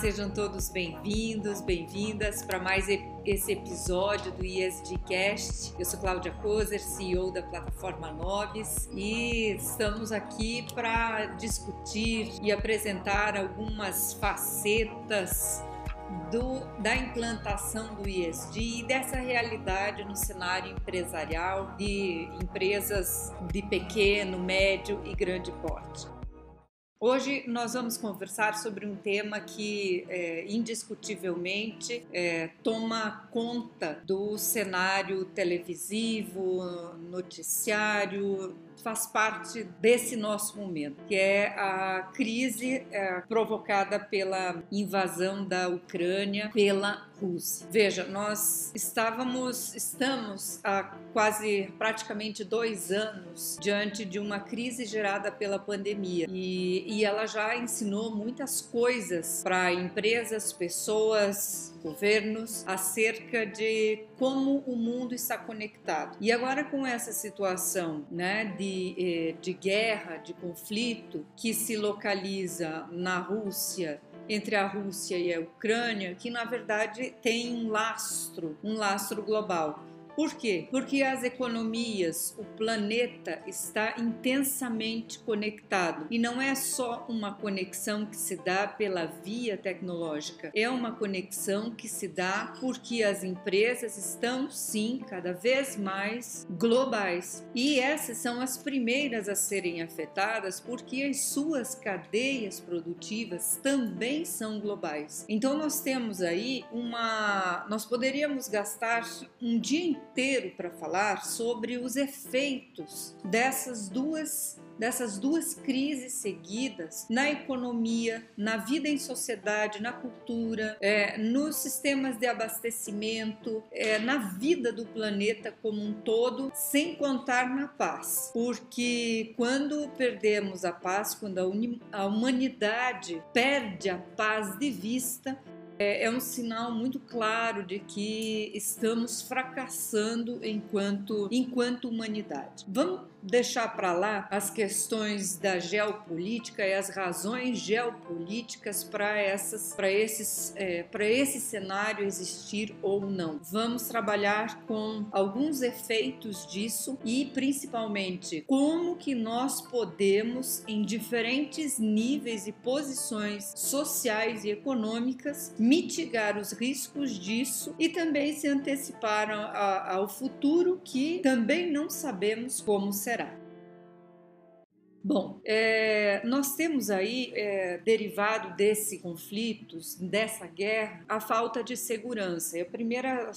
sejam todos bem-vindos, bem-vindas para mais esse episódio do ESGcast. Eu sou Cláudia Kozer, CEO da plataforma Nobis, e estamos aqui para discutir e apresentar algumas facetas do, da implantação do ISD e dessa realidade no cenário empresarial de empresas de pequeno, médio e grande porte. Hoje nós vamos conversar sobre um tema que é, indiscutivelmente é, toma conta do cenário televisivo, noticiário, faz parte desse nosso momento, que é a crise é, provocada pela invasão da Ucrânia pela Rússia. Veja, nós estávamos, estamos há quase praticamente dois anos diante de uma crise gerada pela pandemia e, e ela já ensinou muitas coisas para empresas, pessoas, governos acerca de como o mundo está conectado. E agora com essa situação, né, de, eh, de guerra, de conflito que se localiza na Rússia entre a Rússia e a Ucrânia, que na verdade tem um lastro, um lastro global. Por quê? Porque as economias, o planeta está intensamente conectado e não é só uma conexão que se dá pela via tecnológica, é uma conexão que se dá porque as empresas estão sim cada vez mais globais e essas são as primeiras a serem afetadas porque as suas cadeias produtivas também são globais. Então nós temos aí uma, nós poderíamos gastar um dia inteiro para falar sobre os efeitos dessas duas dessas duas crises seguidas na economia, na vida em sociedade, na cultura, é, nos sistemas de abastecimento, é, na vida do planeta como um todo, sem contar na paz. Porque quando perdemos a paz, quando a, a humanidade perde a paz de vista, é, é um sinal muito claro de que estamos fracassando enquanto, enquanto humanidade. Vamos deixar para lá as questões da geopolítica e as razões geopolíticas para essas para esses é, para esse cenário existir ou não. Vamos trabalhar com alguns efeitos disso e principalmente como que nós podemos em diferentes níveis e posições sociais e econômicas mitigar os riscos disso e também se antecipar ao futuro que também não sabemos como será será. Bom, é, nós temos aí, é, derivado desse conflitos, dessa guerra, a falta de segurança. A primeira,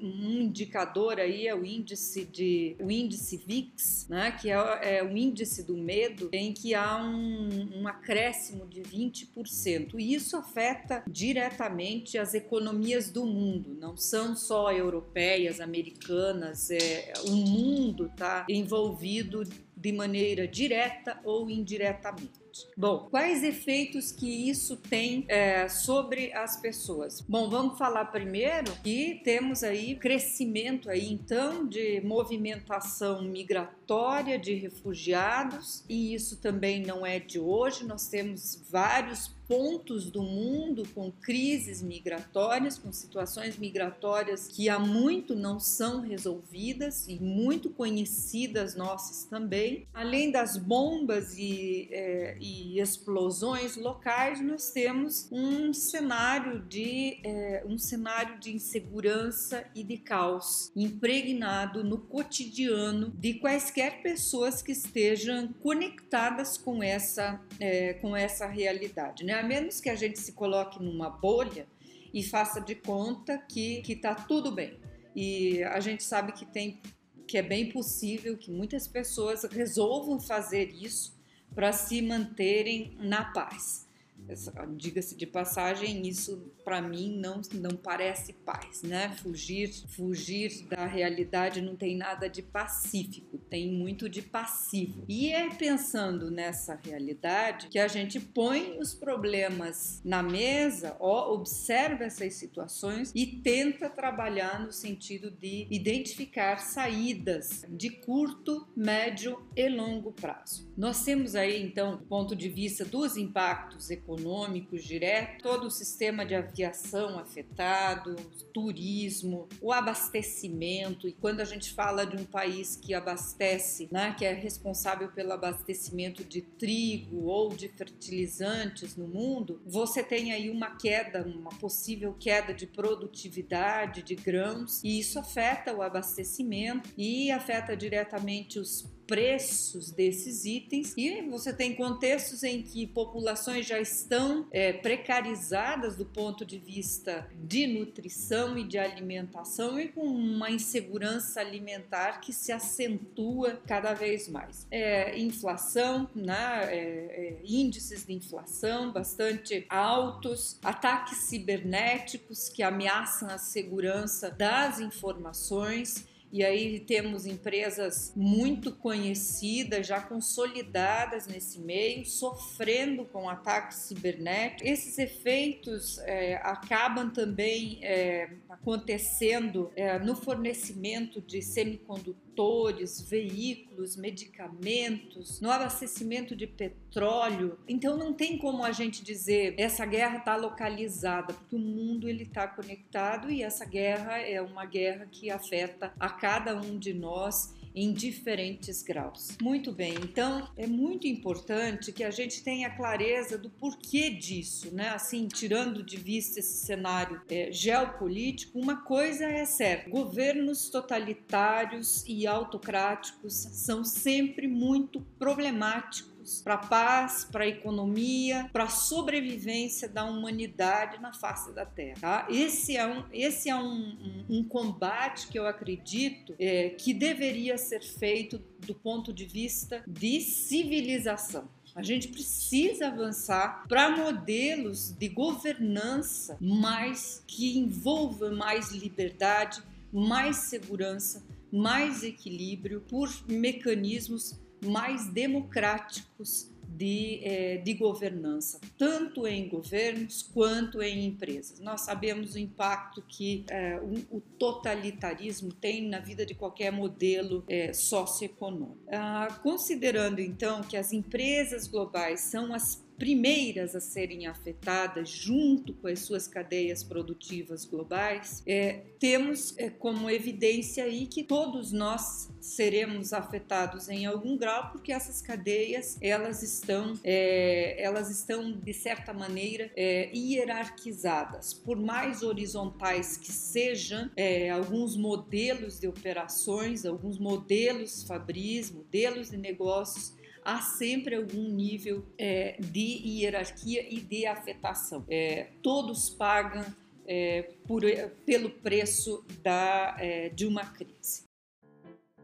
um indicador aí é o índice de, o índice VIX, né, que é, é o índice do medo, em que há um, um acréscimo de 20%. E isso afeta diretamente as economias do mundo, não são só europeias, americanas, é, o mundo está envolvido de maneira direta ou indiretamente. Bom, quais efeitos que isso tem é, sobre as pessoas? Bom, vamos falar primeiro que temos aí crescimento aí então de movimentação migratória de refugiados e isso também não é de hoje. Nós temos vários pontos do mundo com crises migratórias, com situações migratórias que há muito não são resolvidas e muito conhecidas nossas também. Além das bombas e, é, e explosões locais, nós temos um cenário de é, um cenário de insegurança e de caos impregnado no cotidiano de quaisquer pessoas que estejam conectadas com essa é, com essa realidade, né? A menos que a gente se coloque numa bolha e faça de conta que que tá tudo bem. E a gente sabe que tem que é bem possível que muitas pessoas resolvam fazer isso para se manterem na paz. Diga-se de passagem, isso para mim não, não parece paz, né? Fugir, fugir da realidade não tem nada de pacífico tem muito de passivo. E é pensando nessa realidade que a gente põe os problemas na mesa, ó, observa essas situações e tenta trabalhar no sentido de identificar saídas de curto, médio e longo prazo. Nós temos aí então, do ponto de vista dos impactos econômicos diretos, todo o sistema de aviação afetado, turismo, o abastecimento, e quando a gente fala de um país que abastece, né, que é responsável pelo abastecimento de trigo ou de fertilizantes no mundo, você tem aí uma queda, uma possível queda de produtividade de grãos, e isso afeta o abastecimento e afeta diretamente os preços desses itens e você tem contextos em que populações já estão é, precarizadas do ponto de vista de nutrição e de alimentação e com uma insegurança alimentar que se acentua cada vez mais. É, inflação, né, é, é índices de inflação bastante altos, ataques cibernéticos que ameaçam a segurança das informações e aí temos empresas muito conhecidas, já consolidadas nesse meio, sofrendo com ataques cibernéticos. Esses efeitos é, acabam também é, acontecendo é, no fornecimento de semicondutores, veículos, medicamentos, no abastecimento de petróleo. Então não tem como a gente dizer essa guerra está localizada, porque o mundo ele está conectado e essa guerra é uma guerra que afeta a cada um de nós em diferentes graus. Muito bem, então é muito importante que a gente tenha clareza do porquê disso, né? Assim, tirando de vista esse cenário é, geopolítico, uma coisa é certa: governos totalitários e autocráticos são sempre muito problemáticos para a paz, para a economia, para a sobrevivência da humanidade na face da Terra. Tá? Esse é um, esse é um, um, um combate que eu acredito é, que deveria ser feito do ponto de vista de civilização. A gente precisa avançar para modelos de governança mais que envolvam mais liberdade, mais segurança, mais equilíbrio por mecanismos mais democráticos de, é, de, governança, tanto em governos quanto em empresas. Nós sabemos o impacto que é, o, o, totalitarismo tem na vida de qualquer modelo é, socioeconômico. Ah, considerando então que as empresas globais são as primeiras a serem afetadas junto com as suas cadeias produtivas globais, é, temos é, como evidência aí que todos nós seremos afetados em algum grau porque essas cadeias elas estão é, elas estão de certa maneira é, hierarquizadas. Por mais horizontais que sejam é, alguns modelos de operações alguns modelos fabris modelos de negócios há sempre algum nível é, de hierarquia e de afetação. É, todos pagam é, por, pelo preço da, é, de uma crise.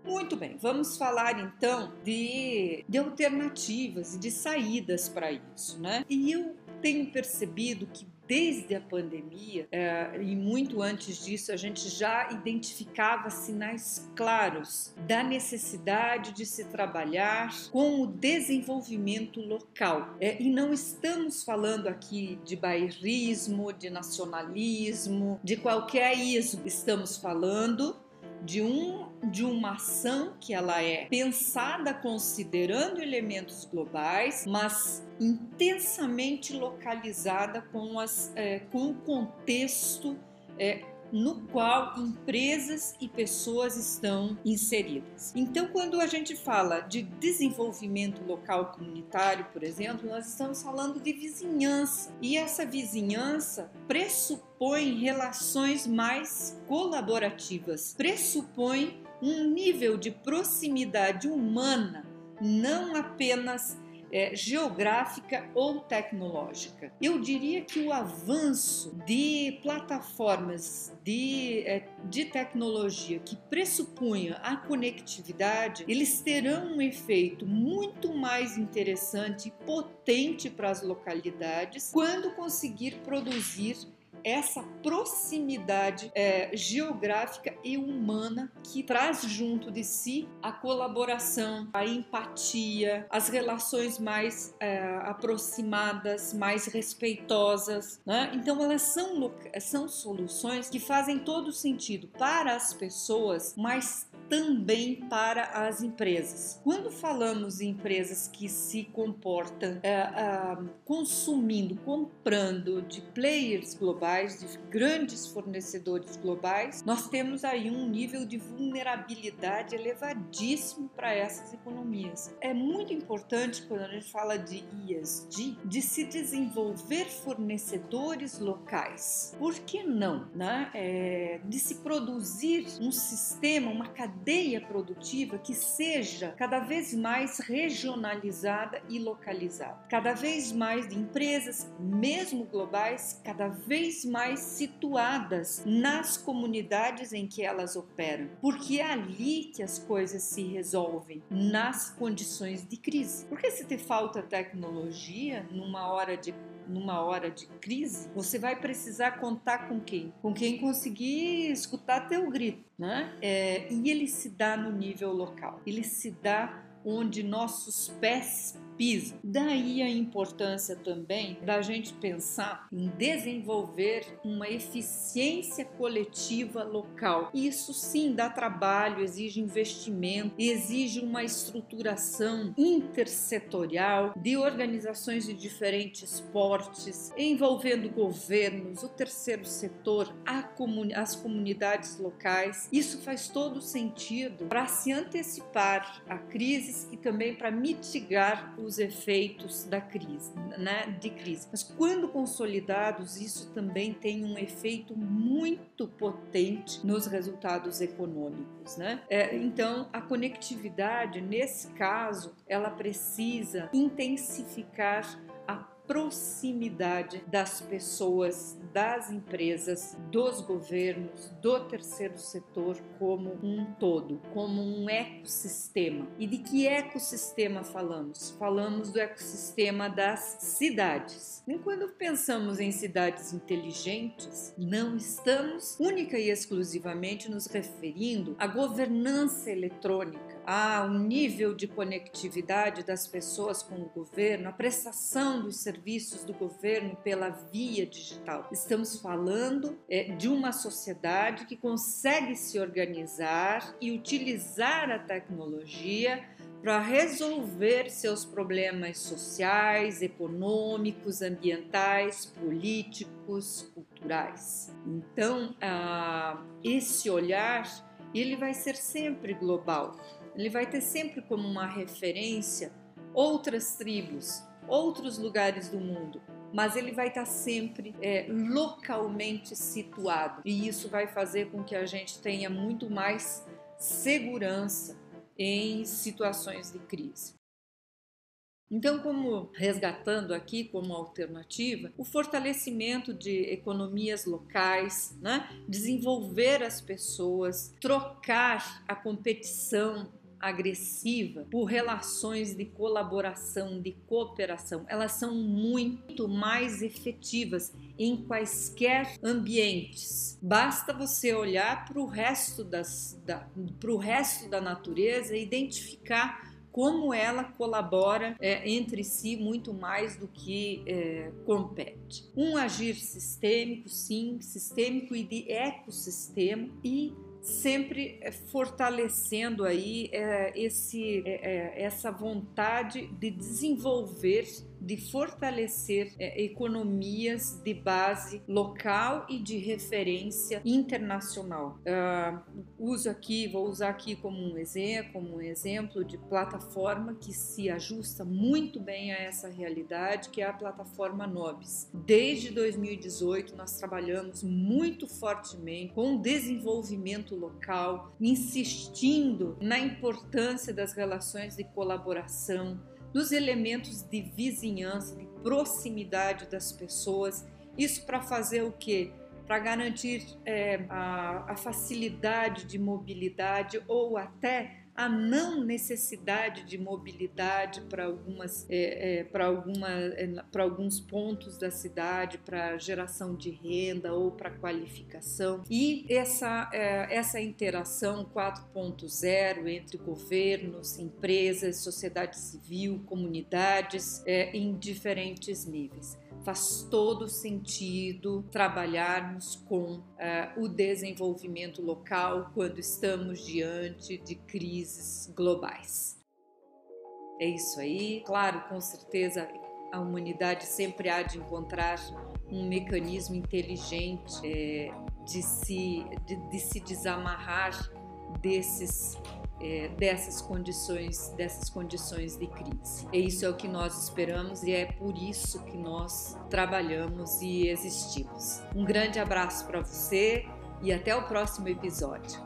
Muito bem, vamos falar então de, de alternativas e de saídas para isso, né? E eu tenho percebido que desde a pandemia é, e muito antes disso, a gente já identificava sinais claros da necessidade de se trabalhar com o desenvolvimento local. É, e não estamos falando aqui de bairrismo, de nacionalismo, de qualquer ismo, estamos falando de um de uma ação que ela é pensada considerando elementos globais, mas intensamente localizada com, as, é, com o contexto é, no qual empresas e pessoas estão inseridas. Então, quando a gente fala de desenvolvimento local comunitário, por exemplo, nós estamos falando de vizinhança. E essa vizinhança pressupõe relações mais colaborativas, pressupõe um nível de proximidade humana, não apenas é, geográfica ou tecnológica. Eu diria que o avanço de plataformas de, é, de tecnologia que pressupunha a conectividade, eles terão um efeito muito mais interessante e potente para as localidades quando conseguir produzir essa proximidade é, geográfica e humana que traz junto de si a colaboração, a empatia, as relações mais é, aproximadas, mais respeitosas. Né? Então, elas são, são soluções que fazem todo sentido para as pessoas, mas também para as empresas. Quando falamos em empresas que se comportam é, é, consumindo, comprando de players globais, de grandes fornecedores globais, nós temos aí um nível de vulnerabilidade elevadíssimo para essas economias. É muito importante quando a gente fala de ESG, de se desenvolver fornecedores locais. Por que não? Né? É, de se produzir um sistema, uma cadeia produtiva que seja cada vez mais regionalizada e localizada. Cada vez mais de empresas, mesmo globais, cada vez mais situadas nas comunidades em que elas operam, porque é ali que as coisas se resolvem nas condições de crise. Porque se te falta tecnologia numa hora de numa hora de crise, você vai precisar contar com quem? Com quem conseguir escutar teu grito, né? É, e ele se dá no nível local. Ele se dá onde nossos pés pisam. Daí a importância também da gente pensar em desenvolver uma eficiência coletiva local. Isso sim dá trabalho, exige investimento, exige uma estruturação intersetorial de organizações de diferentes portes, envolvendo governos, o terceiro setor, as comunidades locais. Isso faz todo sentido para se antecipar a crises e também para mitigar os efeitos da crise, né, de crise. Mas quando consolidados, isso também tem um efeito muito potente nos resultados econômicos, né? É, então, a conectividade, nesse caso, ela precisa intensificar proximidade das pessoas, das empresas, dos governos, do terceiro setor como um todo, como um ecossistema. E de que ecossistema falamos? Falamos do ecossistema das cidades. E quando pensamos em cidades inteligentes, não estamos única e exclusivamente nos referindo à governança eletrônica a um nível de conectividade das pessoas com o governo, a prestação dos serviços do governo pela via digital. Estamos falando é, de uma sociedade que consegue se organizar e utilizar a tecnologia para resolver seus problemas sociais, econômicos, ambientais, políticos, culturais. Então, ah, esse olhar ele vai ser sempre global ele vai ter sempre como uma referência outras tribos, outros lugares do mundo, mas ele vai estar sempre é, localmente situado e isso vai fazer com que a gente tenha muito mais segurança em situações de crise. Então, como resgatando aqui como alternativa, o fortalecimento de economias locais, né? desenvolver as pessoas, trocar a competição agressiva por relações de colaboração, de cooperação. Elas são muito mais efetivas em quaisquer ambientes. Basta você olhar para o resto das, da, resto da natureza e identificar como ela colabora é, entre si muito mais do que é, compete. Um agir sistêmico, sim, sistêmico e de ecossistema e sempre eh, fortalecendo aí é, esse, é, essa vontade de desenvolver de fortalecer é, economias de base local e de referência internacional. Uh, uso aqui, vou usar aqui como um exemplo, como um exemplo de plataforma que se ajusta muito bem a essa realidade, que é a plataforma Nobis. Desde 2018 nós trabalhamos muito fortemente com desenvolvimento local, insistindo na importância das relações de colaboração dos elementos de vizinhança, de proximidade das pessoas. Isso para fazer o quê? para garantir é, a, a facilidade de mobilidade ou até a não necessidade de mobilidade para algumas é, é, para alguma é, para alguns pontos da cidade para geração de renda ou para qualificação. E essa é, essa interação 4.0 entre governos empresas sociedade civil comunidades é, em diferentes níveis faz todo sentido trabalharmos com uh, o desenvolvimento local quando estamos diante de crises globais. É isso aí. Claro, com certeza a humanidade sempre há de encontrar um mecanismo inteligente é, de, se, de, de se desamarrar desses é, dessas condições, dessas condições de crise. E isso é o que nós esperamos e é por isso que nós trabalhamos e existimos. Um grande abraço para você e até o próximo episódio.